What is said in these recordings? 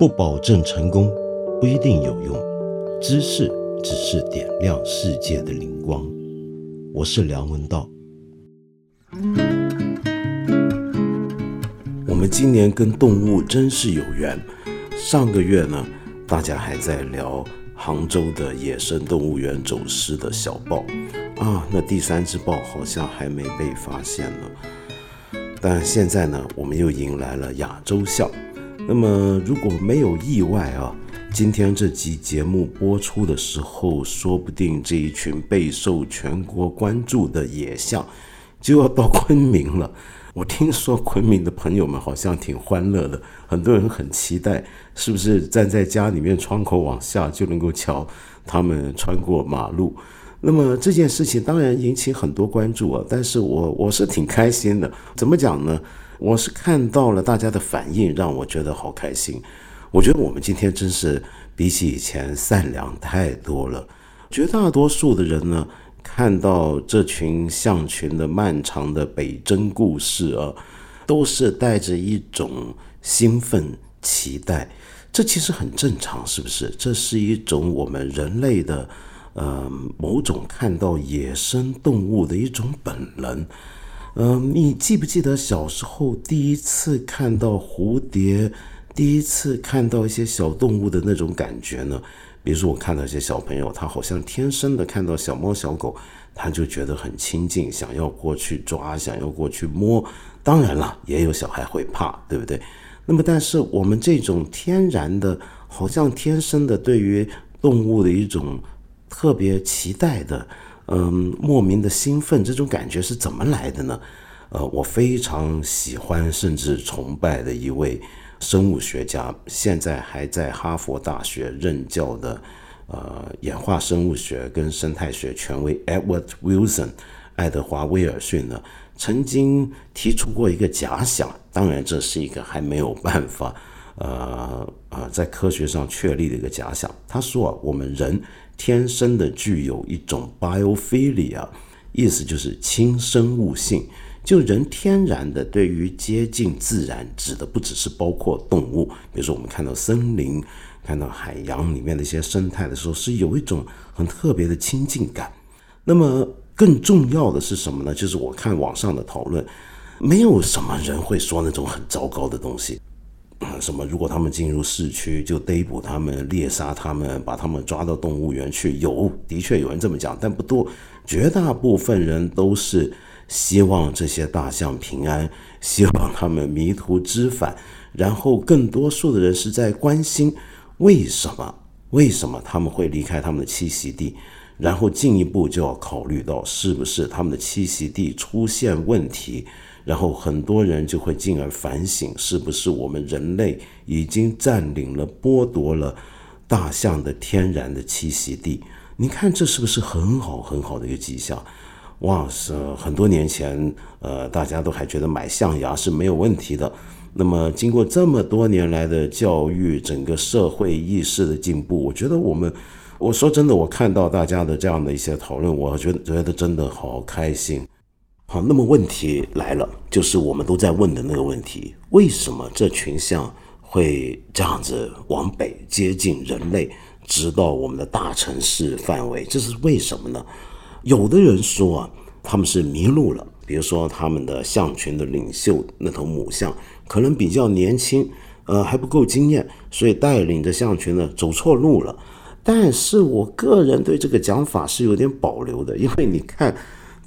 不保证成功，不一定有用。知识只是点亮世界的灵光。我是梁文道。我们今年跟动物真是有缘。上个月呢，大家还在聊杭州的野生动物园走失的小豹啊，那第三只豹好像还没被发现呢。但现在呢，我们又迎来了亚洲象。那么，如果没有意外啊，今天这集节目播出的时候，说不定这一群备受全国关注的野象就要到昆明了。我听说昆明的朋友们好像挺欢乐的，很多人很期待，是不是站在家里面窗口往下就能够瞧他们穿过马路？那么这件事情当然引起很多关注啊，但是我我是挺开心的。怎么讲呢？我是看到了大家的反应，让我觉得好开心。我觉得我们今天真是比起以前善良太多了。绝大多数的人呢，看到这群象群的漫长的北征故事啊，都是带着一种兴奋期待。这其实很正常，是不是？这是一种我们人类的，呃，某种看到野生动物的一种本能。嗯，你记不记得小时候第一次看到蝴蝶，第一次看到一些小动物的那种感觉呢？比如说，我看到一些小朋友，他好像天生的看到小猫小狗，他就觉得很亲近，想要过去抓，想要过去摸。当然了，也有小孩会怕，对不对？那么，但是我们这种天然的，好像天生的对于动物的一种特别期待的。嗯，莫名的兴奋，这种感觉是怎么来的呢？呃，我非常喜欢甚至崇拜的一位生物学家，现在还在哈佛大学任教的，呃，演化生物学跟生态学权威 Edward Wilson，爱德华威尔逊呢，曾经提出过一个假想，当然这是一个还没有办法，呃呃，在科学上确立的一个假想。他说啊，我们人。天生的具有一种 biophilia，意思就是亲生物性。就人天然的对于接近自然，指的不只是包括动物，比如说我们看到森林、看到海洋里面的一些生态的时候，是有一种很特别的亲近感。那么更重要的是什么呢？就是我看网上的讨论，没有什么人会说那种很糟糕的东西。什么？如果他们进入市区，就逮捕他们、猎杀他们，把他们抓到动物园去？有，的确有人这么讲，但不多。绝大部分人都是希望这些大象平安，希望他们迷途知返。然后，更多数的人是在关心为什么？为什么他们会离开他们的栖息地？然后进一步就要考虑到，是不是他们的栖息地出现问题？然后很多人就会进而反省，是不是我们人类已经占领了、剥夺了大象的天然的栖息地？你看这是不是很好很好的一个迹象？哇塞！很多年前，呃，大家都还觉得买象牙是没有问题的。那么经过这么多年来的教育，整个社会意识的进步，我觉得我们，我说真的，我看到大家的这样的一些讨论，我觉得觉得真的好开心。好，那么问题来了，就是我们都在问的那个问题：为什么这群象会这样子往北接近人类，直到我们的大城市范围？这是为什么呢？有的人说啊，他们是迷路了。比如说，他们的象群的领袖那头母象可能比较年轻，呃，还不够经验，所以带领着象群呢走错路了。但是我个人对这个讲法是有点保留的，因为你看。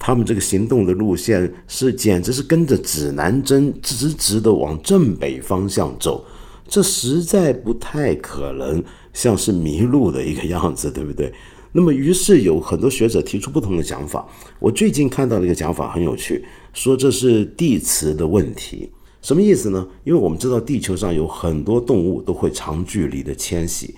他们这个行动的路线是简直是跟着指南针直直的往正北方向走，这实在不太可能像是迷路的一个样子，对不对？那么于是有很多学者提出不同的讲法。我最近看到了一个讲法很有趣，说这是地磁的问题，什么意思呢？因为我们知道地球上有很多动物都会长距离的迁徙，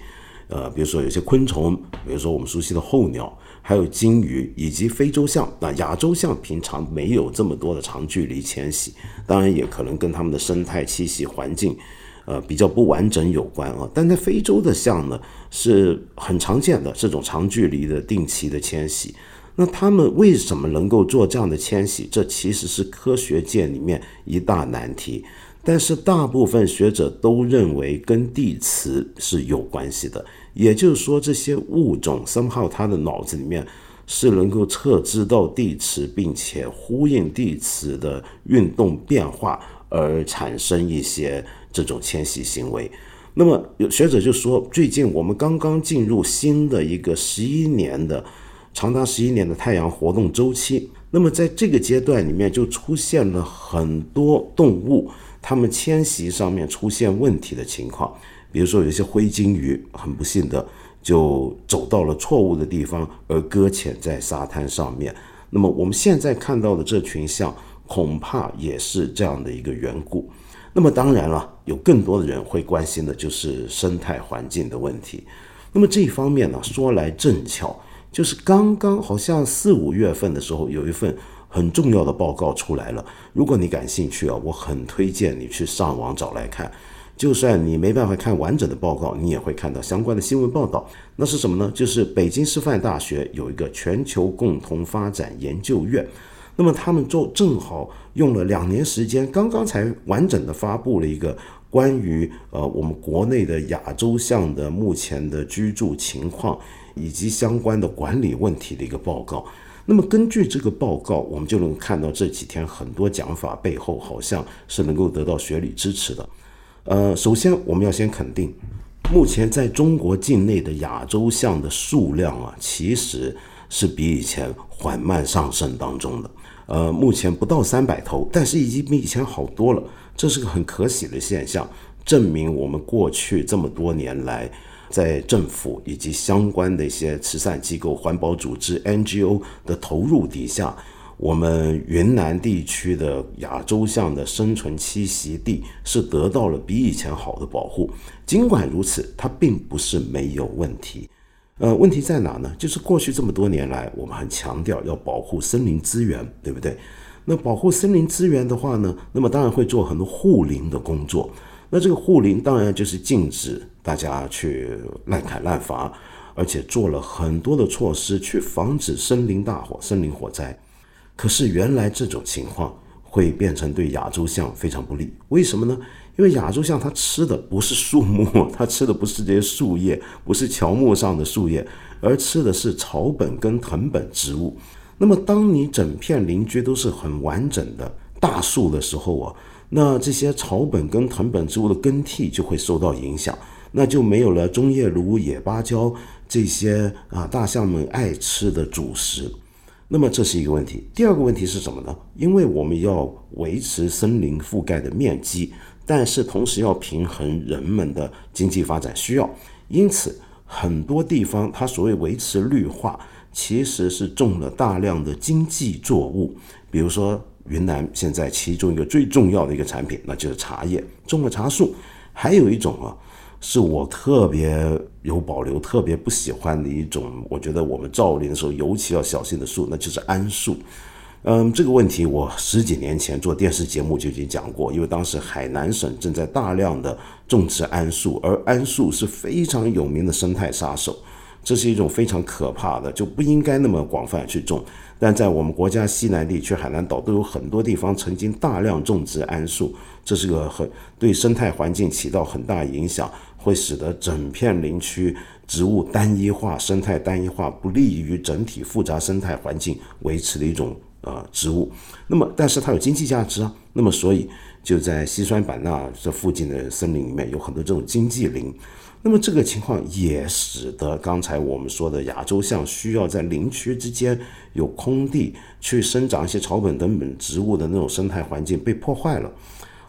呃，比如说有些昆虫，比如说我们熟悉的候鸟。还有鲸鱼以及非洲象，那亚洲象平常没有这么多的长距离迁徙，当然也可能跟它们的生态栖息环境，呃比较不完整有关啊。但在非洲的象呢是很常见的这种长距离的定期的迁徙。那它们为什么能够做这样的迁徙？这其实是科学界里面一大难题。但是大部分学者都认为跟地磁是有关系的，也就是说，这些物种 somehow 它的脑子里面是能够测知到地磁，并且呼应地磁的运动变化而产生一些这种迁徙行为。那么有学者就说，最近我们刚刚进入新的一个十一年的长达十一年的太阳活动周期。那么在这个阶段里面，就出现了很多动物，它们迁徙上面出现问题的情况。比如说，有一些灰鲸鱼很不幸的就走到了错误的地方，而搁浅在沙滩上面。那么我们现在看到的这群象，恐怕也是这样的一个缘故。那么当然了，有更多的人会关心的就是生态环境的问题。那么这一方面呢，说来正巧，就是刚刚好像四五月份的时候，有一份很重要的报告出来了。如果你感兴趣啊，我很推荐你去上网找来看。就算你没办法看完整的报告，你也会看到相关的新闻报道。那是什么呢？就是北京师范大学有一个全球共同发展研究院。那么他们就正好用了两年时间，刚刚才完整的发布了一个关于呃我们国内的亚洲象的目前的居住情况以及相关的管理问题的一个报告。那么根据这个报告，我们就能看到这几天很多讲法背后好像是能够得到学理支持的。呃，首先我们要先肯定，目前在中国境内的亚洲象的数量啊，其实是比以前缓慢上升当中的。呃，目前不到三百头，但是已经比以前好多了，这是个很可喜的现象，证明我们过去这么多年来，在政府以及相关的一些慈善机构、环保组织 NGO 的投入底下，我们云南地区的亚洲象的生存栖息地是得到了比以前好的保护。尽管如此，它并不是没有问题。呃，问题在哪呢？就是过去这么多年来，我们很强调要保护森林资源，对不对？那保护森林资源的话呢，那么当然会做很多护林的工作。那这个护林当然就是禁止大家去滥砍滥伐，而且做了很多的措施去防止森林大火、森林火灾。可是原来这种情况会变成对亚洲象非常不利，为什么呢？因为亚洲象它吃的不是树木，它吃的不是这些树叶，不是乔木上的树叶，而吃的是草本跟藤本植物。那么，当你整片邻居都是很完整的大树的时候啊，那这些草本跟藤本植物的更替就会受到影响，那就没有了中叶芦、野芭蕉这些啊大象们爱吃的主食。那么这是一个问题。第二个问题是什么呢？因为我们要维持森林覆盖的面积。但是同时要平衡人们的经济发展需要，因此很多地方它所谓维持绿化，其实是种了大量的经济作物。比如说云南现在其中一个最重要的一个产品，那就是茶叶，种了茶树。还有一种啊，是我特别有保留、特别不喜欢的一种，我觉得我们造林的时候尤其要小心的树，那就是桉树。嗯，这个问题我十几年前做电视节目就已经讲过，因为当时海南省正在大量的种植桉树，而桉树是非常有名的生态杀手，这是一种非常可怕的，就不应该那么广泛去种。但在我们国家西南地区海南岛都有很多地方曾经大量种植桉树，这是个很对生态环境起到很大影响，会使得整片林区植物单一化、生态单一化，不利于整体复杂生态环境维持的一种。呃，植物，那么但是它有经济价值啊，那么所以就在西双版纳这附近的森林里面有很多这种经济林，那么这个情况也使得刚才我们说的亚洲象需要在林区之间有空地去生长一些草本等本植物的那种生态环境被破坏了。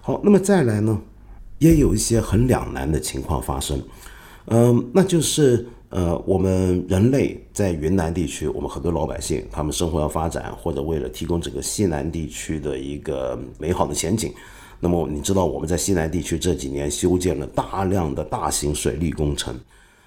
好，那么再来呢，也有一些很两难的情况发生，嗯，那就是。呃，我们人类在云南地区，我们很多老百姓，他们生活要发展，或者为了提供整个西南地区的一个美好的前景，那么你知道我们在西南地区这几年修建了大量的大型水利工程，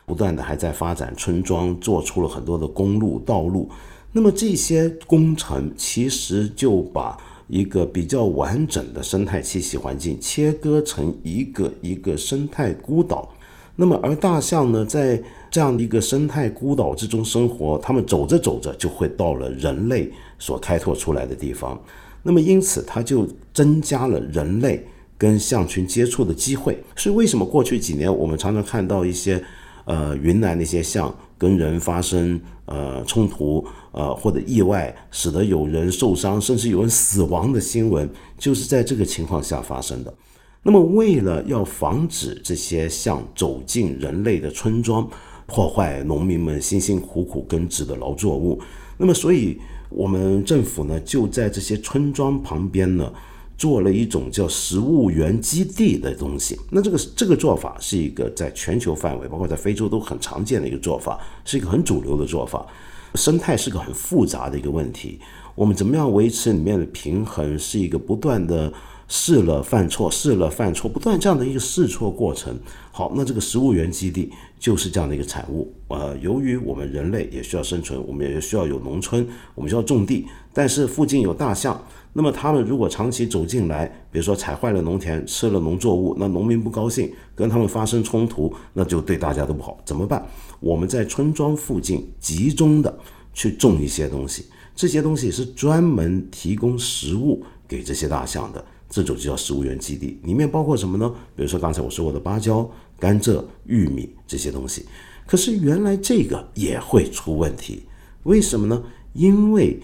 不断的还在发展村庄，做出了很多的公路、道路。那么这些工程其实就把一个比较完整的生态栖息环境切割成一个一个生态孤岛。那么而大象呢，在这样的一个生态孤岛之中生活，他们走着走着就会到了人类所开拓出来的地方，那么因此它就增加了人类跟象群接触的机会。所以为什么过去几年我们常常看到一些呃云南那些象跟人发生呃冲突呃或者意外，使得有人受伤甚至有人死亡的新闻，就是在这个情况下发生的。那么为了要防止这些象走进人类的村庄，破坏农民们辛辛苦苦耕植的劳作物，那么所以。我们政府呢，就在这些村庄旁边呢，做了一种叫食物源基地的东西。那这个这个做法是一个在全球范围，包括在非洲都很常见的一个做法，是一个很主流的做法。生态是个很复杂的一个问题，我们怎么样维持里面的平衡，是一个不断的。试了犯错，试了犯错，不断这样的一个试错过程。好，那这个食物源基地就是这样的一个产物。呃，由于我们人类也需要生存，我们也需要有农村，我们需要种地，但是附近有大象，那么他们如果长期走进来，比如说踩坏了农田，吃了农作物，那农民不高兴，跟他们发生冲突，那就对大家都不好。怎么办？我们在村庄附近集中的去种一些东西，这些东西是专门提供食物给这些大象的。这种就叫食物源基地，里面包括什么呢？比如说刚才我说过的芭蕉、甘蔗、玉米这些东西。可是原来这个也会出问题，为什么呢？因为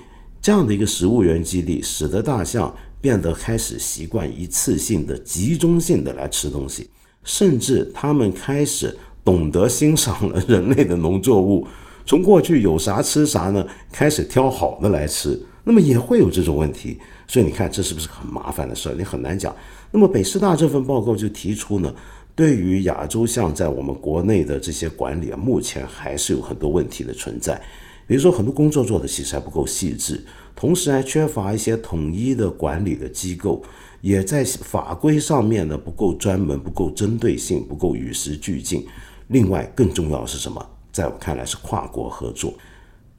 这样的一个食物源基地，使得大象变得开始习惯一次性的、集中性的来吃东西，甚至他们开始懂得欣赏了人类的农作物，从过去有啥吃啥呢，开始挑好的来吃。那么也会有这种问题，所以你看这是不是很麻烦的事儿？你很难讲。那么北师大这份报告就提出呢，对于亚洲象在我们国内的这些管理啊，目前还是有很多问题的存在。比如说很多工作做的其实还不够细致，同时还缺乏一些统一的管理的机构，也在法规上面呢不够专门、不够针对性、不够与时俱进。另外更重要的是什么？在我看来是跨国合作。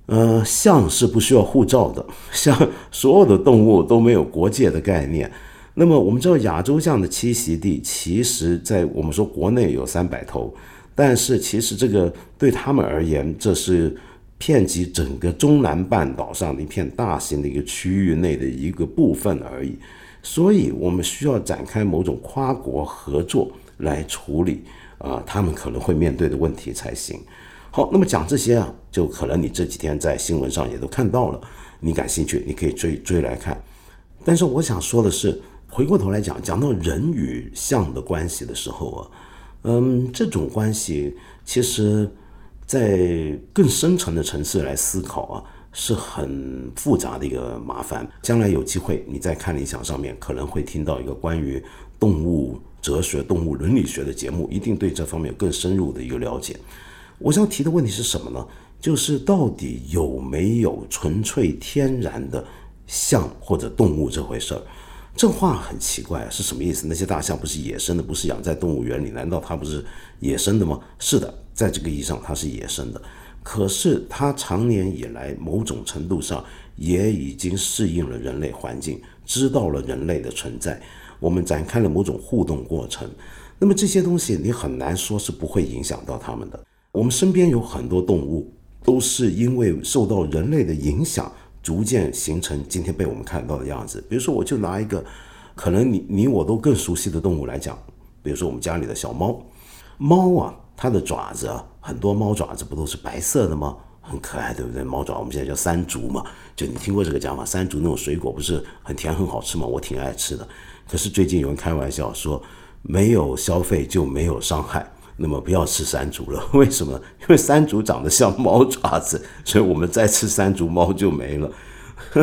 呃，象是不需要护照的，像所有的动物都没有国界的概念。那么我们知道亚洲象的栖息地，其实在我们说国内有三百头，但是其实这个对他们而言，这是遍及整个中南半岛上的一片大型的一个区域内的一个部分而已。所以我们需要展开某种跨国合作来处理啊，他们可能会面对的问题才行。好，那么讲这些啊，就可能你这几天在新闻上也都看到了，你感兴趣，你可以追追来看。但是我想说的是，回过头来讲，讲到人与象的关系的时候啊，嗯，这种关系其实，在更深层的层次来思考啊，是很复杂的一个麻烦。将来有机会，你在看理想上面可能会听到一个关于动物哲学、动物伦理学的节目，一定对这方面有更深入的一个了解。我想提的问题是什么呢？就是到底有没有纯粹天然的象或者动物这回事儿？这话很奇怪，是什么意思？那些大象不是野生的，不是养在动物园里，难道它不是野生的吗？是的，在这个意义上它是野生的。可是它长年以来某种程度上也已经适应了人类环境，知道了人类的存在，我们展开了某种互动过程。那么这些东西你很难说是不会影响到它们的。我们身边有很多动物，都是因为受到人类的影响，逐渐形成今天被我们看到的样子。比如说，我就拿一个可能你你我都更熟悉的动物来讲，比如说我们家里的小猫。猫啊，它的爪子啊，很多猫爪子不都是白色的吗？很可爱，对不对？猫爪我们现在叫山竹嘛，就你听过这个讲法？山竹那种水果不是很甜很好吃吗？我挺爱吃的。可是最近有人开玩笑说，没有消费就没有伤害。那么不要吃山竹了，为什么？因为山竹长得像猫爪子，所以我们再吃山竹，猫就没了。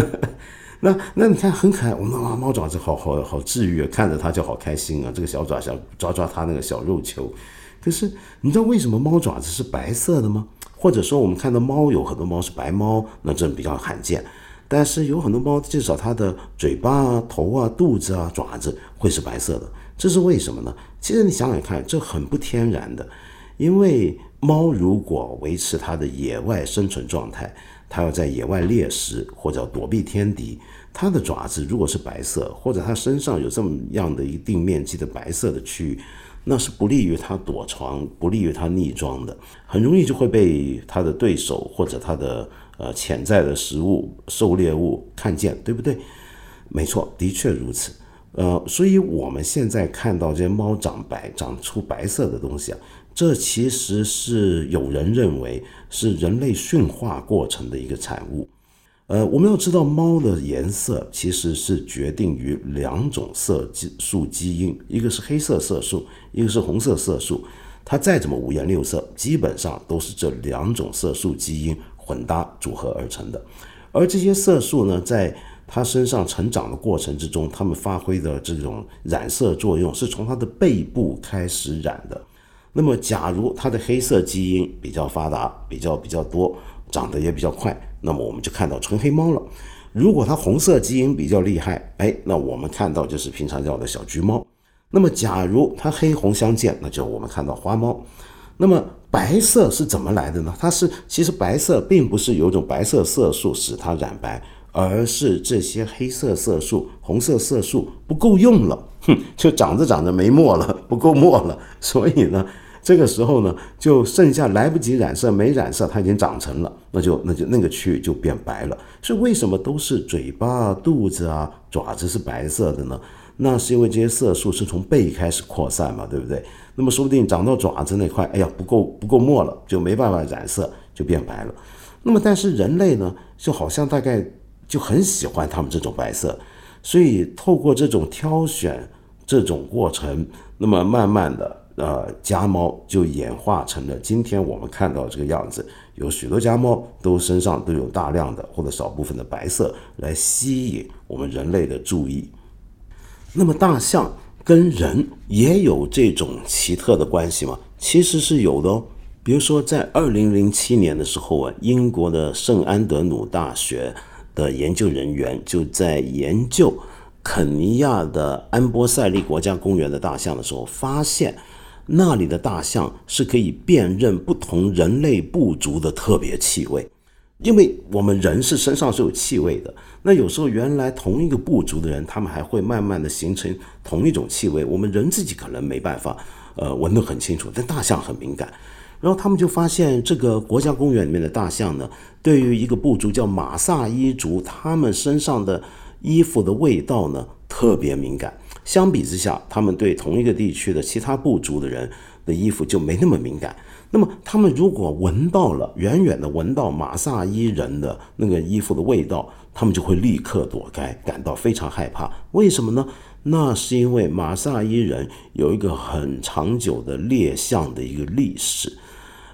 那那你看很可爱，我们啊猫爪子好好好治愈啊，看着它就好开心啊。这个小爪想抓抓它那个小肉球。可是你知道为什么猫爪子是白色的吗？或者说我们看到猫有很多猫是白猫，那这比较罕见。但是有很多猫至少它的嘴巴啊、头啊、肚子啊、爪子会是白色的。这是为什么呢？其实你想想看，这很不天然的。因为猫如果维持它的野外生存状态，它要在野外猎食或者躲避天敌，它的爪子如果是白色，或者它身上有这么样的一定面积的白色的区域，那是不利于它躲藏，不利于它逆装的，很容易就会被它的对手或者它的呃潜在的食物狩猎物看见，对不对？没错，的确如此。呃，所以我们现在看到这些猫长白、长出白色的东西啊，这其实是有人认为是人类驯化过程的一个产物。呃，我们要知道，猫的颜色其实是决定于两种色素基因，一个是黑色色素，一个是红色色素。它再怎么五颜六色，基本上都是这两种色素基因混搭组合而成的。而这些色素呢，在它身上成长的过程之中，它们发挥的这种染色作用，是从它的背部开始染的。那么，假如它的黑色基因比较发达，比较比较多，长得也比较快。那么我们就看到纯黑猫了。如果它红色基因比较厉害，哎，那我们看到就是平常叫的小橘猫。那么假如它黑红相间，那就我们看到花猫。那么白色是怎么来的呢？它是其实白色并不是有一种白色色素使它染白，而是这些黑色色素、红色色素不够用了，哼，就长着长着没墨了，不够墨了，所以呢。这个时候呢，就剩下来不及染色，没染色，它已经长成了，那就那就那个区域就变白了。所以为什么都是嘴巴、肚子啊、爪子是白色的呢？那是因为这些色素是从背开始扩散嘛，对不对？那么说不定长到爪子那块，哎呀，不够不够墨了，就没办法染色，就变白了。那么但是人类呢，就好像大概就很喜欢它们这种白色，所以透过这种挑选这种过程，那么慢慢的。呃，家猫就演化成了今天我们看到这个样子。有许多家猫都身上都有大量的或者少部分的白色，来吸引我们人类的注意。那么，大象跟人也有这种奇特的关系吗？其实是有的哦。比如说，在二零零七年的时候啊，英国的圣安德鲁大学的研究人员就在研究肯尼亚的安波塞利国家公园的大象的时候，发现。那里的大象是可以辨认不同人类部族的特别气味，因为我们人是身上是有气味的。那有时候原来同一个部族的人，他们还会慢慢的形成同一种气味，我们人自己可能没办法，呃，闻得很清楚，但大象很敏感。然后他们就发现，这个国家公园里面的大象呢，对于一个部族叫马萨伊族，他们身上的衣服的味道呢，特别敏感。相比之下，他们对同一个地区的其他部族的人的衣服就没那么敏感。那么，他们如果闻到了远远的闻到马萨伊人的那个衣服的味道，他们就会立刻躲开，感到非常害怕。为什么呢？那是因为马萨伊人有一个很长久的猎象的一个历史。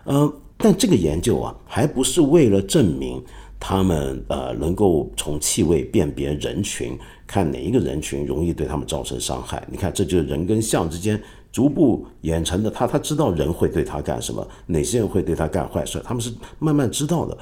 呃，但这个研究啊，还不是为了证明。他们呃能够从气味辨别人群，看哪一个人群容易对他们造成伤害。你看，这就是人跟象之间逐步演成的。他他知道人会对他干什么，哪些人会对他干坏事，他们是慢慢知道的。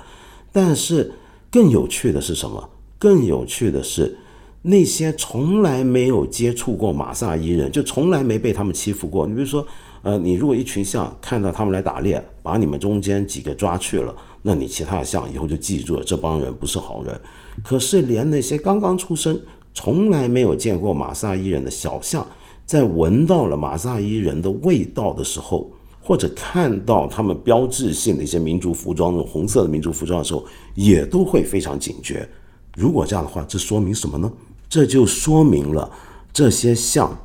但是更有趣的是什么？更有趣的是那些从来没有接触过马萨伊人，就从来没被他们欺负过。你比如说，呃，你如果一群象看到他们来打猎，把你们中间几个抓去了。那你其他的象以后就记住了，这帮人不是好人。可是连那些刚刚出生、从来没有见过马萨伊人的小象，在闻到了马萨伊人的味道的时候，或者看到他们标志性的一些民族服装，那种红色的民族服装的时候，也都会非常警觉。如果这样的话，这说明什么呢？这就说明了这些象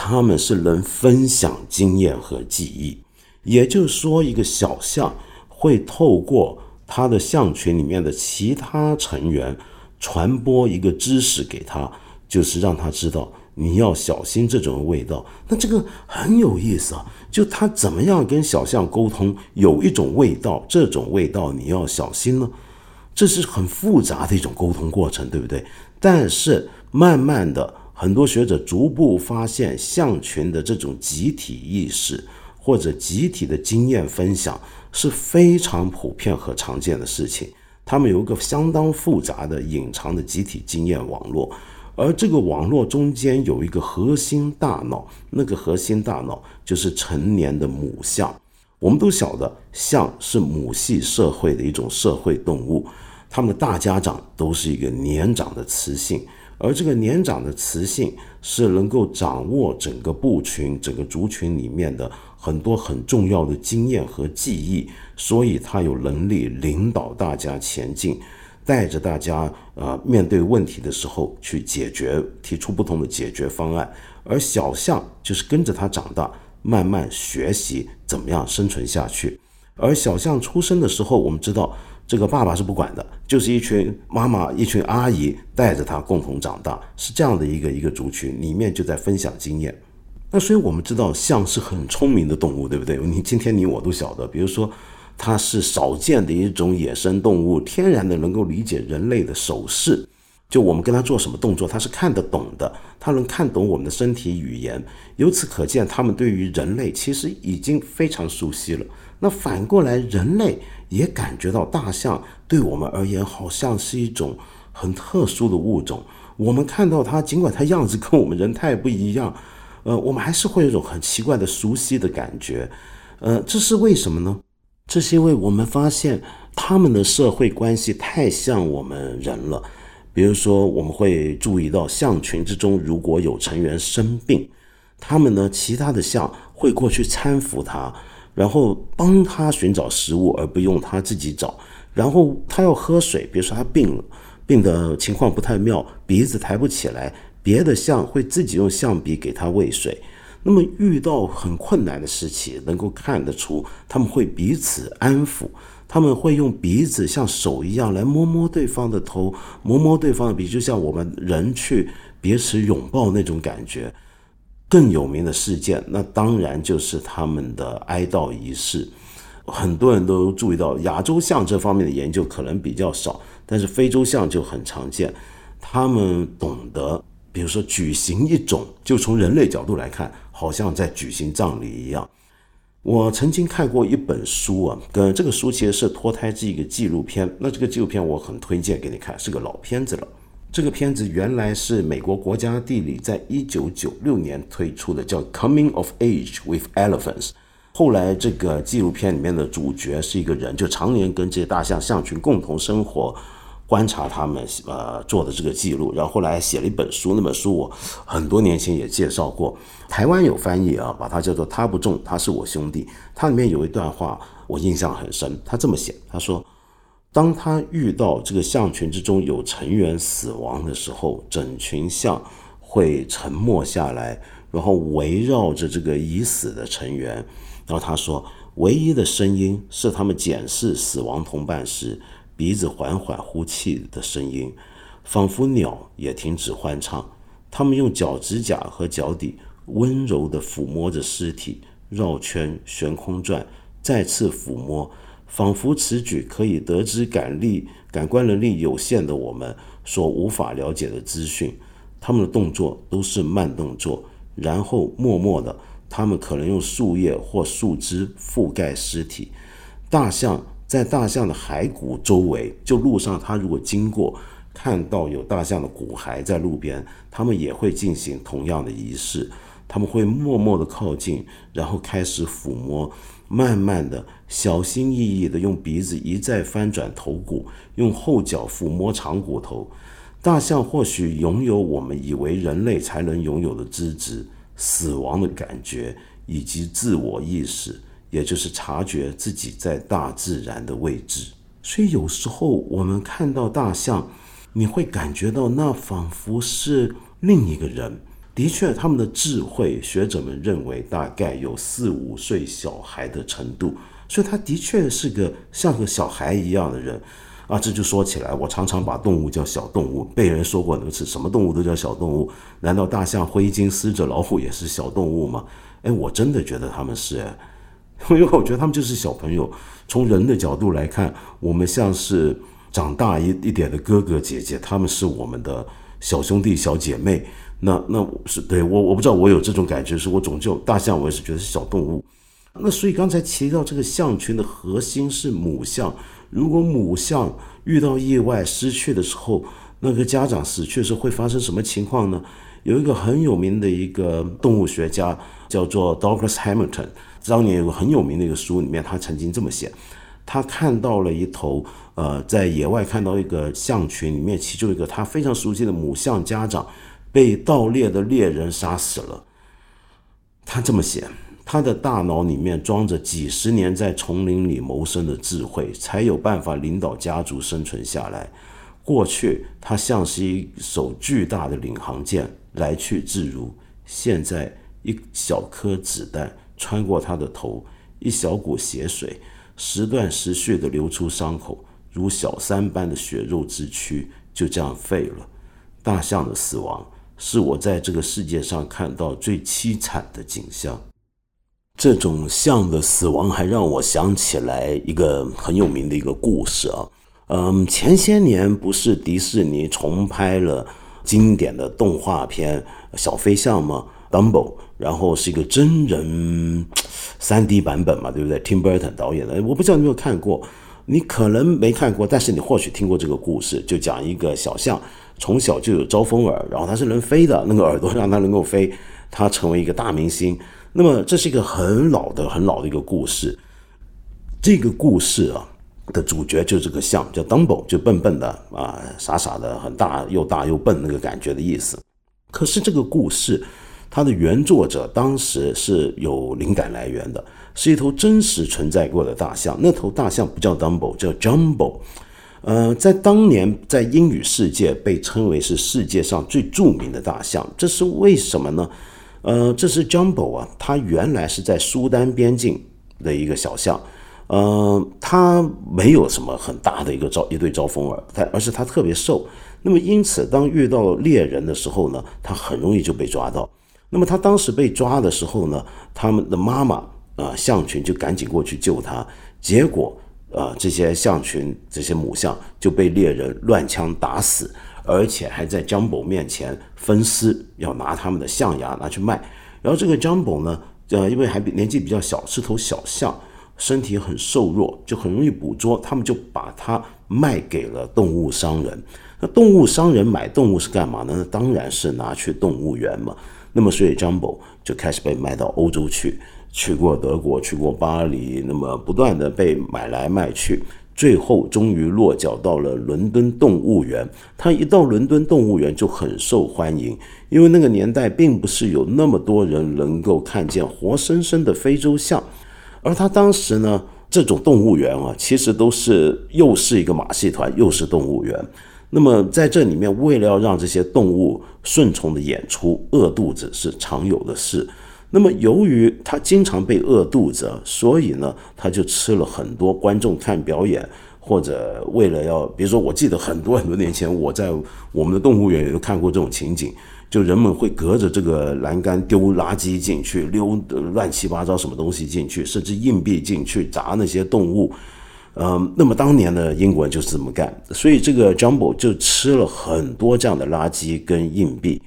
他们是能分享经验和记忆。也就是说，一个小象会透过他的象群里面的其他成员传播一个知识给他，就是让他知道你要小心这种味道。那这个很有意思啊！就他怎么样跟小象沟通？有一种味道，这种味道你要小心呢？这是很复杂的一种沟通过程，对不对？但是慢慢的，很多学者逐步发现，象群的这种集体意识或者集体的经验分享。是非常普遍和常见的事情。他们有一个相当复杂的隐藏的集体经验网络，而这个网络中间有一个核心大脑，那个核心大脑就是成年的母象。我们都晓得，象是母系社会的一种社会动物，他们的大家长都是一个年长的雌性，而这个年长的雌性是能够掌握整个部群、整个族群里面的。很多很重要的经验和记忆，所以他有能力领导大家前进。带着大家呃面对问题的时候去解决，提出不同的解决方案。而小象就是跟着他长大，慢慢学习怎么样生存下去。而小象出生的时候，我们知道这个爸爸是不管的，就是一群妈妈、一群阿姨带着他共同长大，是这样的一个一个族群，里面就在分享经验。那所以我们知道象是很聪明的动物，对不对？你今天你我都晓得，比如说它是少见的一种野生动物，天然的能够理解人类的手势。就我们跟他做什么动作，它是看得懂的，它能看懂我们的身体语言。由此可见，他们对于人类其实已经非常熟悉了。那反过来，人类也感觉到大象对我们而言好像是一种很特殊的物种。我们看到它，尽管它样子跟我们人太不一样，呃，我们还是会有一种很奇怪的熟悉的感觉。呃，这是为什么呢？这是因为我们发现他们的社会关系太像我们人了。比如说，我们会注意到象群之中如果有成员生病，他们呢，其他的象会过去搀扶他，然后帮他寻找食物，而不用他自己找。然后他要喝水，比如说他病了，病的情况不太妙，鼻子抬不起来，别的象会自己用象鼻给他喂水。那么遇到很困难的时期，能够看得出他们会彼此安抚。他们会用鼻子像手一样来摸摸对方的头，摸摸对方的鼻，就像我们人去彼此拥抱那种感觉。更有名的事件，那当然就是他们的哀悼仪式。很多人都注意到，亚洲象这方面的研究可能比较少，但是非洲象就很常见。他们懂得，比如说举行一种，就从人类角度来看，好像在举行葬礼一样。我曾经看过一本书啊，跟这个书其实是脱胎自一个纪录片。那这个纪录片我很推荐给你看，是个老片子了。这个片子原来是美国国家地理在一九九六年推出的，叫《Coming of Age with Elephants》。后来这个纪录片里面的主角是一个人，就常年跟这些大象象群共同生活。观察他们呃做的这个记录，然后后来写了一本书，那本书我很多年前也介绍过，台湾有翻译啊，把它叫做“他不重，他是我兄弟”。它里面有一段话我印象很深，他这么写，他说：“当他遇到这个象群之中有成员死亡的时候，整群象会沉默下来，然后围绕着这个已死的成员，然后他说，唯一的声音是他们检视死亡同伴时。”鼻子缓缓呼气的声音，仿佛鸟也停止欢唱。他们用脚趾甲和脚底温柔地抚摸着尸体，绕圈悬空转，再次抚摸，仿佛此举可以得知感力、感官能力有限的我们所无法了解的资讯。他们的动作都是慢动作，然后默默的，他们可能用树叶或树枝覆盖尸体。大象。在大象的骸骨周围，就路上，他如果经过，看到有大象的骨骸在路边，他们也会进行同样的仪式。他们会默默的靠近，然后开始抚摸，慢慢的、小心翼翼的用鼻子一再翻转头骨，用后脚抚摸长骨头。大象或许拥有我们以为人类才能拥有的知觉、死亡的感觉以及自我意识。也就是察觉自己在大自然的位置，所以有时候我们看到大象，你会感觉到那仿佛是另一个人。的确，他们的智慧，学者们认为大概有四五岁小孩的程度，所以他的确是个像个小孩一样的人啊。这就说起来，我常常把动物叫小动物，被人说过那个词，什么动物都叫小动物，难道大象、灰鲸、狮子、老虎也是小动物吗？哎，我真的觉得他们是。因为我觉得他们就是小朋友。从人的角度来看，我们像是长大一一点的哥哥姐姐，他们是我们的小兄弟小姐妹。那那是对我我不知道我有这种感觉，是我总就大象，我也是觉得是小动物。那所以刚才提到这个象群的核心是母象。如果母象遇到意外失去的时候，那个家长死去时会发生什么情况呢？有一个很有名的一个动物学家叫做 Douglas Hamilton。当年有个很有名的一个书里面，他曾经这么写：他看到了一头呃，在野外看到一个象群里面，其中一个他非常熟悉的母象家长被盗猎的猎人杀死了。他这么写：他的大脑里面装着几十年在丛林里谋生的智慧，才有办法领导家族生存下来。过去它像是一艘巨大的领航舰，来去自如；现在一小颗子弹穿过他的头，一小股血水时断时续地流出伤口，如小山般的血肉之躯就这样废了。大象的死亡是我在这个世界上看到最凄惨的景象。这种象的死亡还让我想起来一个很有名的一个故事啊，嗯，前些年不是迪士尼重拍了经典的动画片《小飞象》吗？Dumbo，然后是一个真人三 D 版本嘛，对不对？Tim Burton 导演的，我不知道你有没有看过，你可能没看过，但是你或许听过这个故事，就讲一个小象从小就有招风耳，然后它是能飞的，那个耳朵让它能够飞，它成为一个大明星。那么这是一个很老的、很老的一个故事。这个故事啊的主角就是这个象，叫 Dumbo，就笨笨的啊，傻傻的，很大又大又笨那个感觉的意思。可是这个故事，它的原作者当时是有灵感来源的，是一头真实存在过的大象。那头大象不叫 Dumbo，叫 Jumbo。呃，在当年在英语世界被称为是世界上最著名的大象，这是为什么呢？呃，这是 Jumbo 啊，它原来是在苏丹边境的一个小象，呃，它没有什么很大的一个招一对招风耳，它而是它特别瘦，那么因此当遇到猎人的时候呢，它很容易就被抓到。那么它当时被抓的时候呢，他们的妈妈啊象群就赶紧过去救它，结果啊这些象群这些母象就被猎人乱枪打死。而且还在 Jumbo 面前分尸，要拿他们的象牙拿去卖。然后这个 Jumbo 呢，呃，因为还比年纪比较小，是头小象，身体很瘦弱，就很容易捕捉。他们就把它卖给了动物商人。那动物商人买动物是干嘛呢？那当然是拿去动物园嘛。那么所以 Jumbo 就开始被卖到欧洲去，去过德国，去过巴黎，那么不断的被买来卖去。最后终于落脚到了伦敦动物园。他一到伦敦动物园就很受欢迎，因为那个年代并不是有那么多人能够看见活生生的非洲象，而他当时呢，这种动物园啊，其实都是又是一个马戏团，又是动物园。那么在这里面，为了要让这些动物顺从的演出，饿肚子是常有的事。那么，由于他经常被饿肚子，所以呢，他就吃了很多观众看表演，或者为了要，比如说，我记得很多很多年前，我在我们的动物园也都看过这种情景，就人们会隔着这个栏杆丢垃圾进去，溜乱七八糟什么东西进去，甚至硬币进去砸那些动物。嗯，那么当年的英国人就是这么干，所以这个 Jumbo 就吃了很多这样的垃圾跟硬币。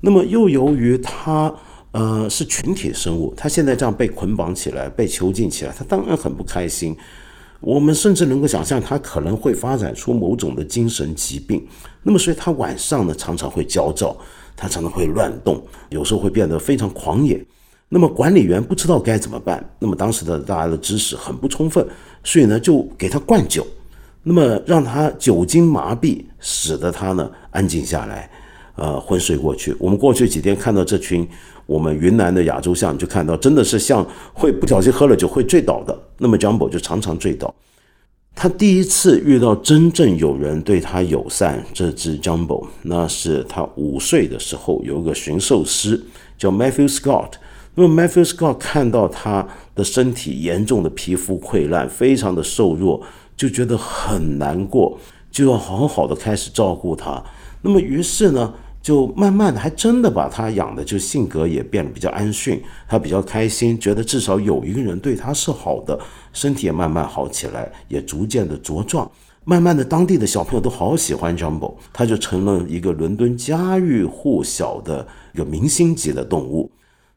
那么又由于他。呃，是群体生物，他现在这样被捆绑起来，被囚禁起来，他当然很不开心。我们甚至能够想象，他可能会发展出某种的精神疾病。那么，所以他晚上呢，常常会焦躁，他常常会乱动，有时候会变得非常狂野。那么，管理员不知道该怎么办。那么，当时的大家的知识很不充分，所以呢，就给他灌酒，那么让他酒精麻痹，使得他呢安静下来，呃，昏睡过去。我们过去几天看到这群。我们云南的亚洲象，就看到真的是像会不小心喝了酒会醉倒的。那么 Jumbo 就常常醉倒。他第一次遇到真正有人对他友善，这只 Jumbo，那是他五岁的时候，有一个驯兽师叫 Matthew Scott。那么 Matthew Scott 看到他的身体严重的皮肤溃烂，非常的瘦弱，就觉得很难过，就要好好的开始照顾他。那么于是呢？就慢慢的，还真的把他养的，就性格也变得比较安驯，他比较开心，觉得至少有一个人对他是好的，身体也慢慢好起来，也逐渐的茁壮。慢慢的，当地的小朋友都好喜欢 Jumbo，他就成了一个伦敦家喻户晓的一个明星级的动物。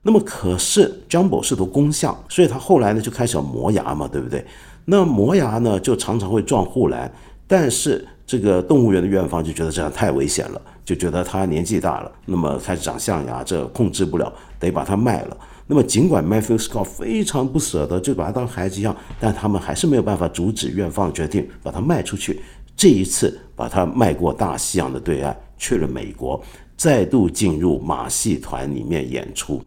那么，可是 Jumbo 是头公象，所以他后来呢就开始磨牙嘛，对不对？那磨牙呢，就常常会撞护栏，但是这个动物园的院方就觉得这样太危险了。就觉得他年纪大了，那么开始长象牙，这控制不了，得把它卖了。那么尽管 Matthew Scott 非常不舍得，就把它当孩子一样，但他们还是没有办法阻止院方决定把它卖出去。这一次把它卖过大西洋的对岸，去了美国，再度进入马戏团里面演出。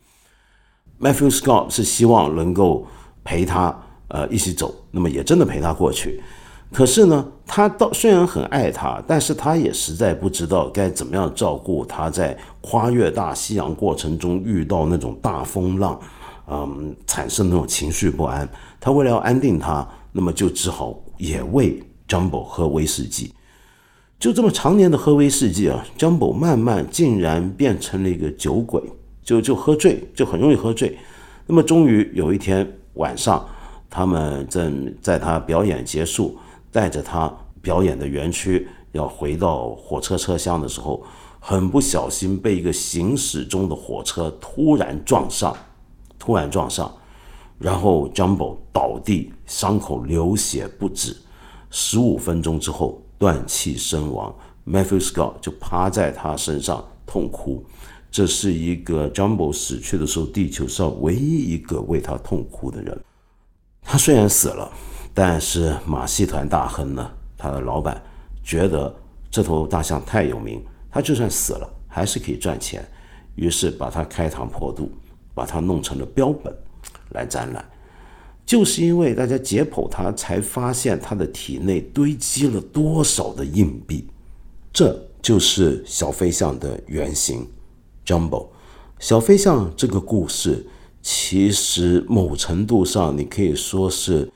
Matthew Scott 是希望能够陪他呃一起走，那么也真的陪他过去。可是呢，他到虽然很爱他，但是他也实在不知道该怎么样照顾他在跨越大西洋过程中遇到那种大风浪，嗯，产生那种情绪不安。他为了要安定他，那么就只好也喂 Jumbo 喝威士忌。就这么常年的喝威士忌啊，Jumbo 慢慢竟然变成了一个酒鬼，就就喝醉，就很容易喝醉。那么终于有一天晚上，他们正在他表演结束。带着他表演的园区要回到火车车厢的时候，很不小心被一个行驶中的火车突然撞上，突然撞上，然后 Jumbo 倒地，伤口流血不止，十五分钟之后断气身亡。Matthew Scott 就趴在他身上痛哭，这是一个 Jumbo 死去的时候地球上唯一一个为他痛哭的人。他虽然死了。但是马戏团大亨呢？他的老板觉得这头大象太有名，他就算死了还是可以赚钱，于是把它开膛破肚，把它弄成了标本来展览。就是因为大家解剖它，才发现它的体内堆积了多少的硬币。这就是小飞象的原型，Jumbo。小飞象这个故事，其实某程度上你可以说是。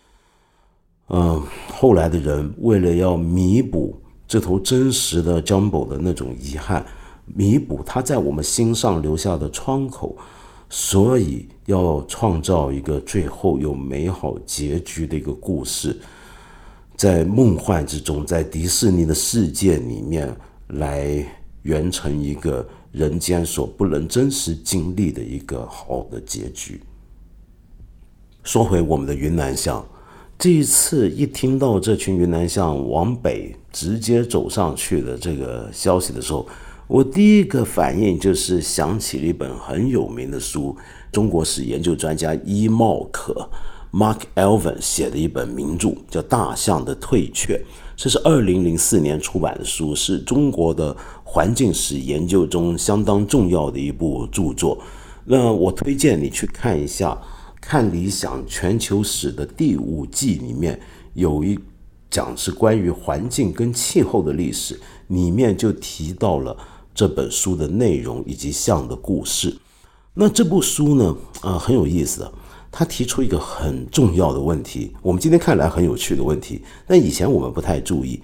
嗯，后来的人为了要弥补这头真实的 Jumbo 的那种遗憾，弥补他在我们心上留下的窗口，所以要创造一个最后有美好结局的一个故事，在梦幻之中，在迪士尼的世界里面来圆成一个人间所不能真实经历的一个好的结局。说回我们的云南象。这一次一听到这群云南象往北直接走上去的这个消息的时候，我第一个反应就是想起了一本很有名的书，中国史研究专家伊茂可 （Mark Alvin） 写的一本名著，叫《大象的退却》。这是二零零四年出版的书，是中国的环境史研究中相当重要的一部著作。那我推荐你去看一下。看理想全球史的第五季里面有一讲是关于环境跟气候的历史，里面就提到了这本书的内容以及象的故事。那这部书呢，啊很有意思的，他提出一个很重要的问题，我们今天看来很有趣的问题，但以前我们不太注意，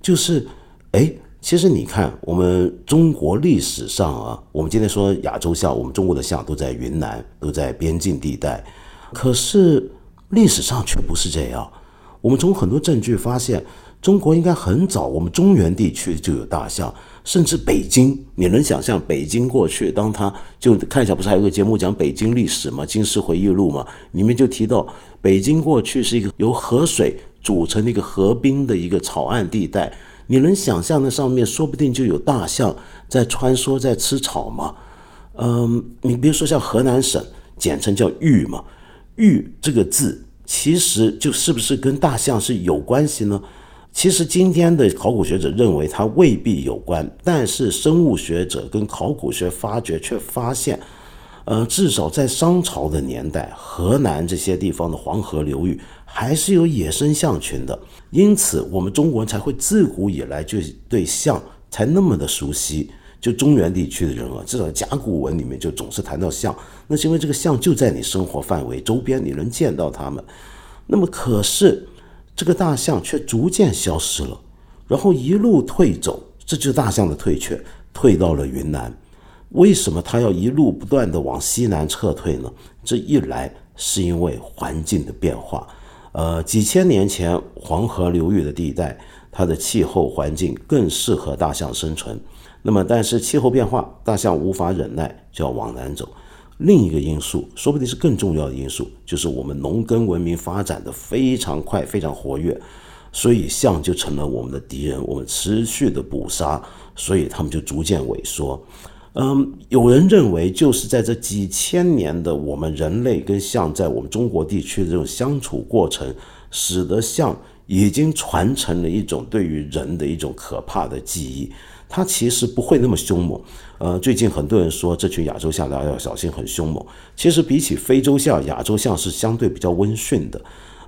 就是，哎，其实你看我们中国历史上啊，我们今天说亚洲象，我们中国的象都在云南，都在边境地带。可是历史上却不是这样。我们从很多证据发现，中国应该很早，我们中原地区就有大象，甚至北京，你能想象北京过去，当他就看一下，不是还有个节目讲北京历史吗？《京师回忆录》嘛，里面就提到北京过去是一个由河水组成的一个河滨的一个草岸地带。你能想象那上面说不定就有大象在穿梭在吃草吗？嗯，你比如说像河南省，简称叫豫嘛。玉这个字，其实就是不是跟大象是有关系呢？其实今天的考古学者认为它未必有关，但是生物学者跟考古学发掘却发现，呃，至少在商朝的年代，河南这些地方的黄河流域还是有野生象群的，因此我们中国人才会自古以来就对象才那么的熟悉。就中原地区的人啊，至少甲骨文里面就总是谈到象，那是因为这个象就在你生活范围周边，你能见到它们。那么可是这个大象却逐渐消失了，然后一路退走，这就是大象的退却，退到了云南。为什么它要一路不断的往西南撤退呢？这一来是因为环境的变化，呃，几千年前黄河流域的地带，它的气候环境更适合大象生存。那么，但是气候变化，大象无法忍耐，就要往南走。另一个因素，说不定是更重要的因素，就是我们农耕文明发展的非常快、非常活跃，所以象就成了我们的敌人。我们持续的捕杀，所以他们就逐渐萎缩。嗯，有人认为，就是在这几千年的我们人类跟象在我们中国地区的这种相处过程，使得象已经传承了一种对于人的一种可怕的记忆。它其实不会那么凶猛，呃，最近很多人说这群亚洲象要小心，很凶猛。其实比起非洲象，亚洲象是相对比较温驯的，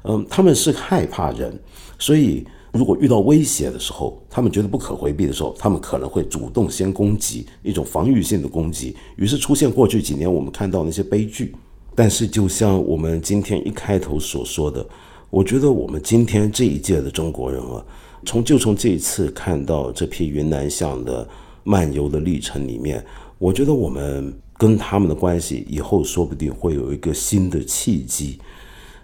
嗯，他们是害怕人，所以如果遇到威胁的时候，他们觉得不可回避的时候，他们可能会主动先攻击，一种防御性的攻击，于是出现过去几年我们看到那些悲剧。但是，就像我们今天一开头所说的，我觉得我们今天这一届的中国人啊，从就从这一次看到这批云南象的漫游的历程里面，我觉得我们跟他们的关系以后说不定会有一个新的契机。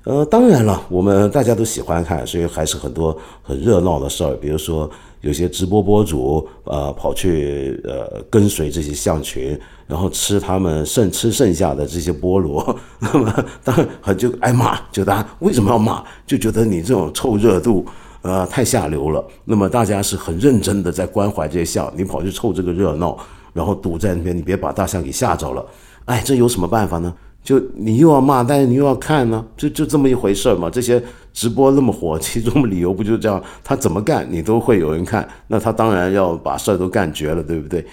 呃，当然了，我们大家都喜欢看，所以还是很多很热闹的事儿。比如说，有些直播博主，呃，跑去呃跟随这些象群，然后吃他们剩吃剩下的这些菠萝，那么当然就挨骂，就大家为什么要骂？就觉得你这种凑热度，呃，太下流了。那么大家是很认真的在关怀这些象，你跑去凑这个热闹，然后堵在那边，你别把大象给吓着了。哎，这有什么办法呢？就你又要骂，但是你又要看呢，就就这么一回事嘛。这些直播那么火，其中的理由不就这样？他怎么干，你都会有人看。那他当然要把事儿都干绝了，对不对？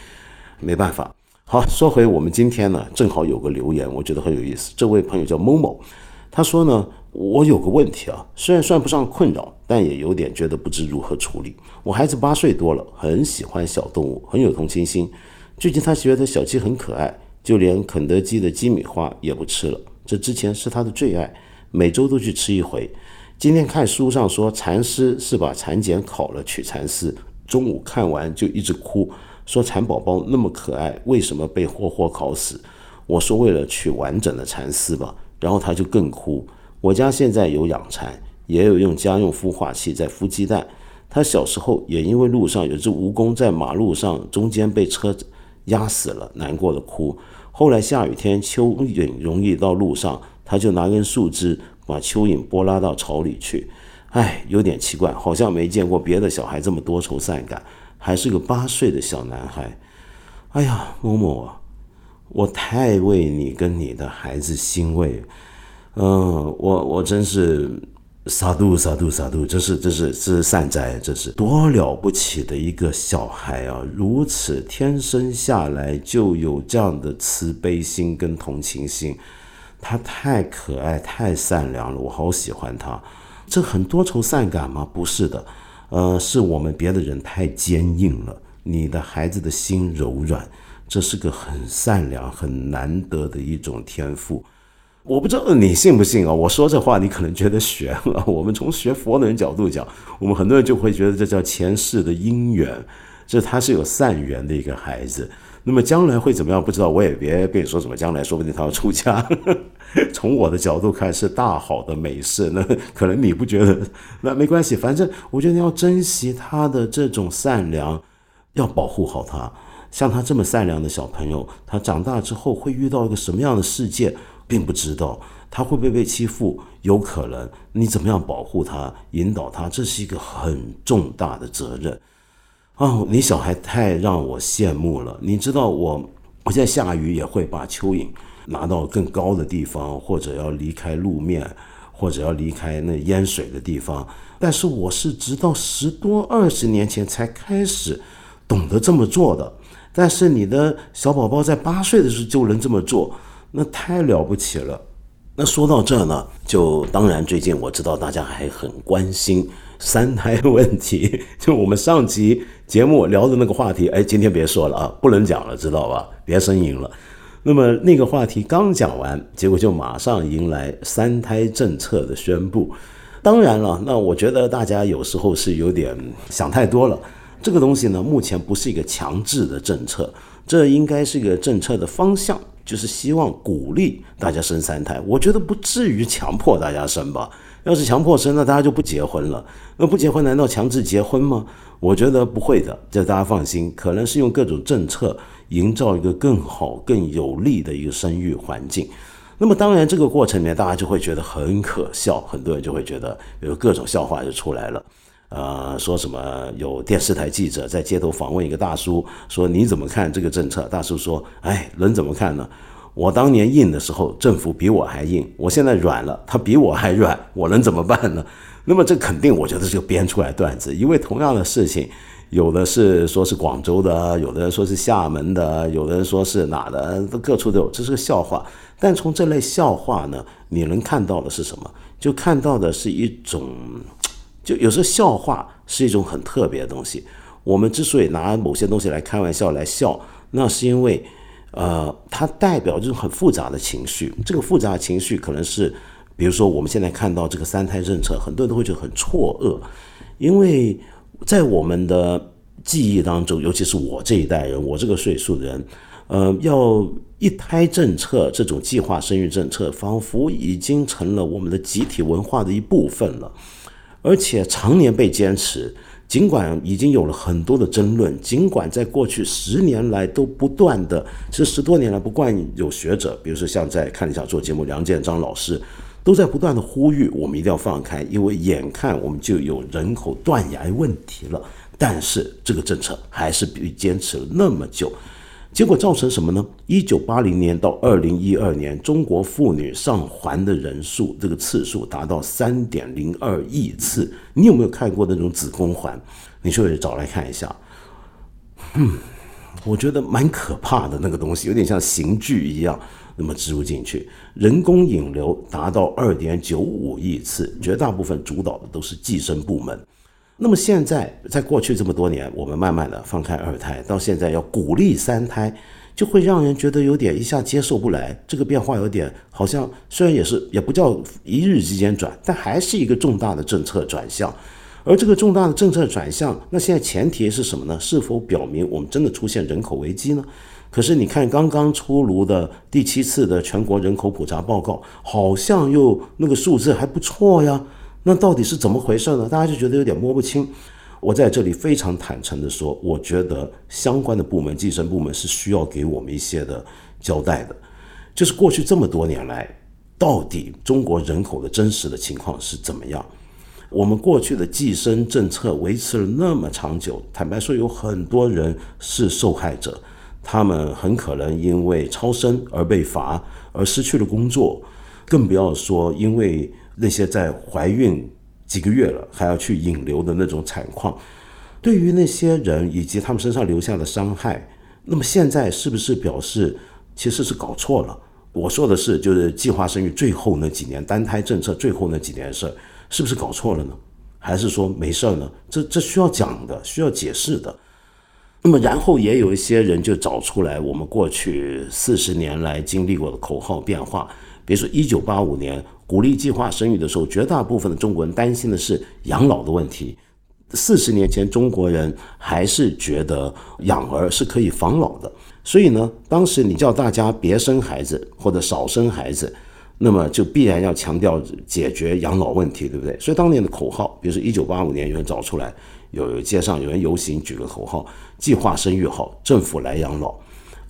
没办法。好，说回我们今天呢，正好有个留言，我觉得很有意思。这位朋友叫某某，他说呢，我有个问题啊，虽然算不上困扰，但也有点觉得不知如何处理。我孩子八岁多了，很喜欢小动物，很有同情心。最近他觉得小鸡很可爱。就连肯德基的鸡米花也不吃了，这之前是他的最爱，每周都去吃一回。今天看书上说蚕丝是把蚕茧烤了取蚕丝，中午看完就一直哭，说蚕宝宝那么可爱，为什么被活活烤死？我说为了取完整的蚕丝吧，然后他就更哭。我家现在有养蚕，也有用家用孵化器在孵鸡蛋。他小时候也因为路上有只蜈蚣在马路上中间被车压死了，难过的哭。后来下雨天，蚯蚓容易到路上，他就拿根树枝把蚯蚓拨拉到草里去。哎，有点奇怪，好像没见过别的小孩这么多愁善感，还是个八岁的小男孩。哎呀，某某啊，我太为你跟你的孩子欣慰。嗯，我我真是。撒度撒度撒度，这是这是这是善哉，这是多了不起的一个小孩啊！如此天生下来就有这样的慈悲心跟同情心，他太可爱太善良了，我好喜欢他。这很多愁善感吗？不是的，呃，是我们别的人太坚硬了。你的孩子的心柔软，这是个很善良很难得的一种天赋。我不知道你信不信啊？我说这话你可能觉得悬了。我们从学佛的人角度讲，我们很多人就会觉得这叫前世的因缘，这他是有善缘的一个孩子。那么将来会怎么样？不知道，我也别跟你说什么将来，说不定他要出家。从我的角度看是大好的美事，那 可能你不觉得？那没关系，反正我觉得要珍惜他的这种善良，要保护好他。像他这么善良的小朋友，他长大之后会遇到一个什么样的世界？并不知道他会不会被欺负，有可能你怎么样保护他、引导他，这是一个很重大的责任啊！你小孩太让我羡慕了。你知道我，我现在下雨也会把蚯蚓拿到更高的地方，或者要离开路面，或者要离开那淹水的地方。但是我是直到十多二十年前才开始懂得这么做的。但是你的小宝宝在八岁的时候就能这么做。那太了不起了。那说到这呢，就当然最近我知道大家还很关心三胎 问题，就我们上集节目聊的那个话题，哎，今天别说了啊，不能讲了，知道吧？别呻吟了。那么那个话题刚讲完，结果就马上迎来三胎政策的宣布。当然了，那我觉得大家有时候是有点想太多了。这个东西呢，目前不是一个强制的政策，这应该是一个政策的方向。就是希望鼓励大家生三胎，我觉得不至于强迫大家生吧。要是强迫生，那大家就不结婚了。那不结婚，难道强制结婚吗？我觉得不会的，这大家放心。可能是用各种政策营造一个更好、更有利的一个生育环境。那么，当然这个过程里面，大家就会觉得很可笑，很多人就会觉得有各种笑话就出来了。呃，说什么有电视台记者在街头访问一个大叔，说你怎么看这个政策？大叔说：“哎，能怎么看呢？我当年硬的时候，政府比我还硬；我现在软了，他比我还软，我能怎么办呢？” 那么这肯定，我觉得是编出来段子，因为同样的事情，有的是说是广州的，有的人说是厦门的，有的人说是哪的，都各处都有，这是个笑话。但从这类笑话呢，你能看到的是什么？就看到的是一种。就有时候笑话是一种很特别的东西。我们之所以拿某些东西来开玩笑来笑，那是因为，呃，它代表这种很复杂的情绪。这个复杂的情绪可能是，比如说我们现在看到这个三胎政策，很多人都会觉得很错愕，因为在我们的记忆当中，尤其是我这一代人，我这个岁数的人，呃，要一胎政策这种计划生育政策，仿佛已经成了我们的集体文化的一部分了，而且常年被坚持。尽管已经有了很多的争论，尽管在过去十年来都不断的，其实十多年来不断有学者，比如说像在看一下做节目梁建章老师，都在不断的呼吁我们一定要放开，因为眼看我们就有人口断崖问题了。但是这个政策还是被坚持了那么久。结果造成什么呢？一九八零年到二零一二年，中国妇女上环的人数，这个次数达到三点零二亿次。你有没有看过那种子宫环？你去找来看一下。嗯，我觉得蛮可怕的那个东西，有点像刑具一样，那么植入进去。人工引流达到二点九五亿次，绝大部分主导的都是计生部门。那么现在，在过去这么多年，我们慢慢的放开二胎，到现在要鼓励三胎，就会让人觉得有点一下接受不来。这个变化有点好像，虽然也是也不叫一日之间转，但还是一个重大的政策转向。而这个重大的政策转向，那现在前提是什么呢？是否表明我们真的出现人口危机呢？可是你看刚刚出炉的第七次的全国人口普查报告，好像又那个数字还不错呀。那到底是怎么回事呢？大家就觉得有点摸不清。我在这里非常坦诚的说，我觉得相关的部门、计生部门是需要给我们一些的交代的。就是过去这么多年来，到底中国人口的真实的情况是怎么样？我们过去的计生政策维持了那么长久，坦白说，有很多人是受害者，他们很可能因为超生而被罚，而失去了工作，更不要说因为。那些在怀孕几个月了还要去引流的那种惨况，对于那些人以及他们身上留下的伤害，那么现在是不是表示其实是搞错了？我说的是，就是计划生育最后那几年单胎政策最后那几年事儿，是不是搞错了呢？还是说没事儿呢？这这需要讲的，需要解释的。那么然后也有一些人就找出来，我们过去四十年来经历过的口号变化，比如说一九八五年。鼓励计划生育的时候，绝大部分的中国人担心的是养老的问题。四十年前，中国人还是觉得养儿是可以防老的，所以呢，当时你叫大家别生孩子或者少生孩子，那么就必然要强调解决养老问题，对不对？所以当年的口号，比如说一九八五年有人找出来，有街上有人游行举个口号：计划生育好，政府来养老。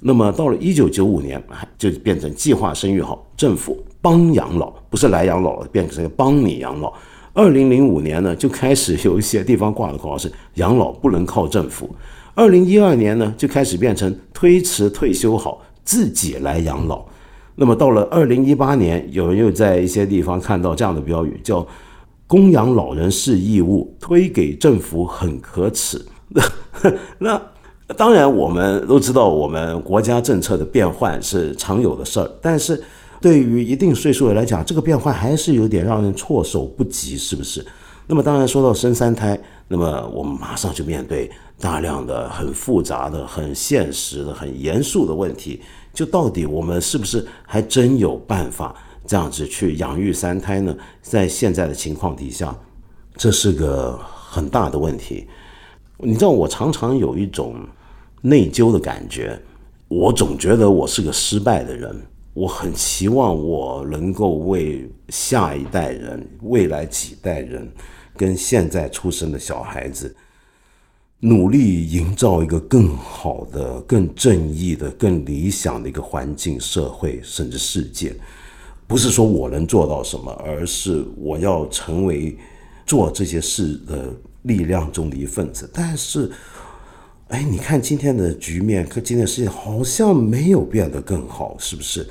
那么到了一九九五年，就变成计划生育好，政府帮养老，不是来养老了，变成帮你养老。二零零五年呢，就开始有一些地方挂的口号是养老不能靠政府。二零一二年呢，就开始变成推迟退休好，自己来养老。那么到了二零一八年，有人又在一些地方看到这样的标语，叫供养老人是义务，推给政府很可耻。那。当然，我们都知道，我们国家政策的变换是常有的事儿。但是，对于一定岁数的来讲，这个变换还是有点让人措手不及，是不是？那么，当然说到生三胎，那么我们马上就面对大量的很复杂的、很现实的、很严肃的问题：就到底我们是不是还真有办法这样子去养育三胎呢？在现在的情况底下，这是个很大的问题。你知道，我常常有一种。内疚的感觉，我总觉得我是个失败的人。我很希望我能够为下一代人、未来几代人，跟现在出生的小孩子，努力营造一个更好的、更正义的、更理想的一个环境、社会，甚至世界。不是说我能做到什么，而是我要成为做这些事的力量中的一份子。但是。哎，你看今天的局面，和今天的事情好像没有变得更好，是不是？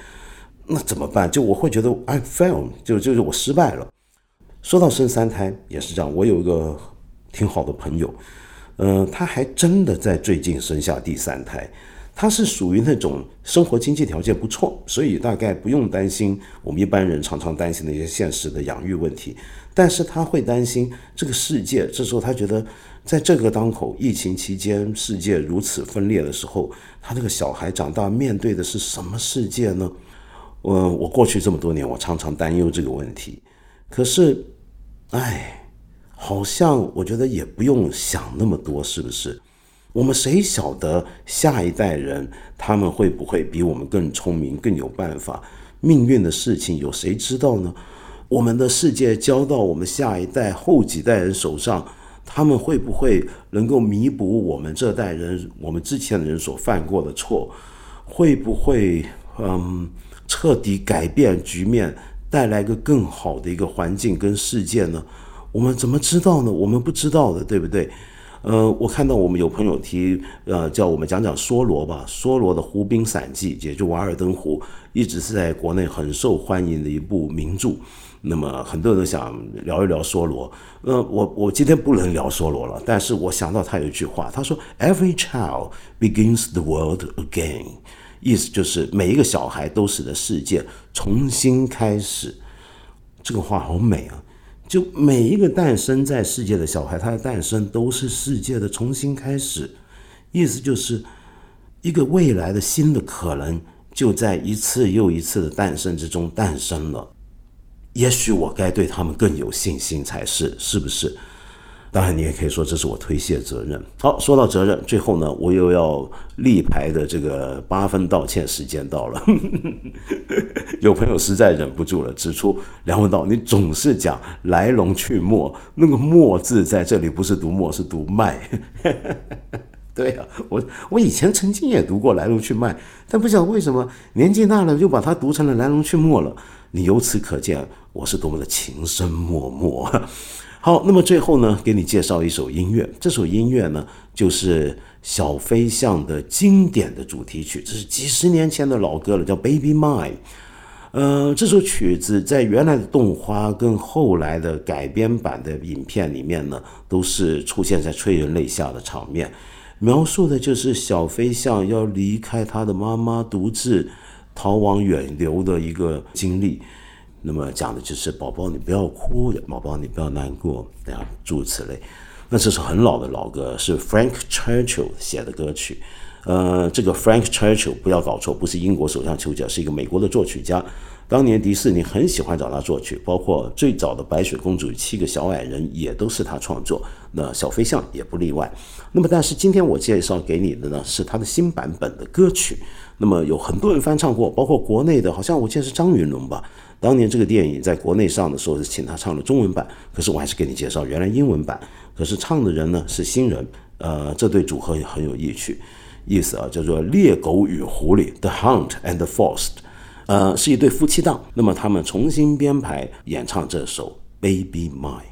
那怎么办？就我会觉得 I fail，就就是我失败了。说到生三胎也是这样，我有一个挺好的朋友，嗯，他还真的在最近生下第三胎。他是属于那种生活经济条件不错，所以大概不用担心我们一般人常常担心的一些现实的养育问题。但是他会担心这个世界，这时候他觉得，在这个当口，疫情期间，世界如此分裂的时候，他这个小孩长大面对的是什么世界呢？我我过去这么多年，我常常担忧这个问题。可是，哎，好像我觉得也不用想那么多，是不是？我们谁晓得下一代人他们会不会比我们更聪明、更有办法？命运的事情有谁知道呢？我们的世界交到我们下一代、后几代人手上，他们会不会能够弥补我们这代人、我们之前的人所犯过的错？会不会嗯彻底改变局面，带来一个更好的一个环境跟世界呢？我们怎么知道呢？我们不知道的，对不对？呃，我看到我们有朋友提，呃，叫我们讲讲梭罗吧。梭罗的《湖滨散记》，也就《瓦尔登湖》，一直是在国内很受欢迎的一部名著。那么很多人都想聊一聊梭罗。呃，我我今天不能聊梭罗了，但是我想到他有一句话，他说：“Every child begins the world again。”意思就是每一个小孩都使得世界重新开始。这个话好美啊！就每一个诞生在世界的小孩，他的诞生都是世界的重新开始，意思就是一个未来的新的可能就在一次又一次的诞生之中诞生了。也许我该对他们更有信心才是，是不是？当然，你也可以说这是我推卸责任。好，说到责任，最后呢，我又要立牌的这个八分道歉时间到了。有朋友实在忍不住了，指出梁文道，你总是讲来龙去脉，那个“脉”字在这里不是读“墨”，是读“脉”。对呀，我我以前曾经也读过来龙去脉，但不晓得为什么年纪大了就把它读成了来龙去脉了。你由此可见我是多么的情深脉脉。好，那么最后呢，给你介绍一首音乐。这首音乐呢，就是《小飞象》的经典的主题曲，这是几十年前的老歌了，叫《Baby Mine》。呃，这首曲子在原来的动画跟后来的改编版的影片里面呢，都是出现在催人泪下的场面，描述的就是小飞象要离开他的妈妈，独自逃往远流的一个经历。那么讲的就是宝宝，你不要哭，宝宝你不要难过，这样诸如此类。那这是很老的老歌，是 Frank Churchill 写的歌曲。呃，这个 Frank Churchill 不要搞错，不是英国首相丘吉尔，是一个美国的作曲家。当年迪士尼很喜欢找他作曲，包括最早的《白雪公主》《七个小矮人》也都是他创作，那《小飞象》也不例外。那么，但是今天我介绍给你的呢，是他的新版本的歌曲。那么有很多人翻唱过，包括国内的，好像我记得是张云龙吧。当年这个电影在国内上的时候是请他唱了中文版，可是我还是给你介绍原来英文版。可是唱的人呢是新人，呃，这对组合也很有意趣，意思啊叫做猎狗与狐狸，The Hunt and the Forest，呃，是一对夫妻档。那么他们重新编排演唱这首 Baby Mine。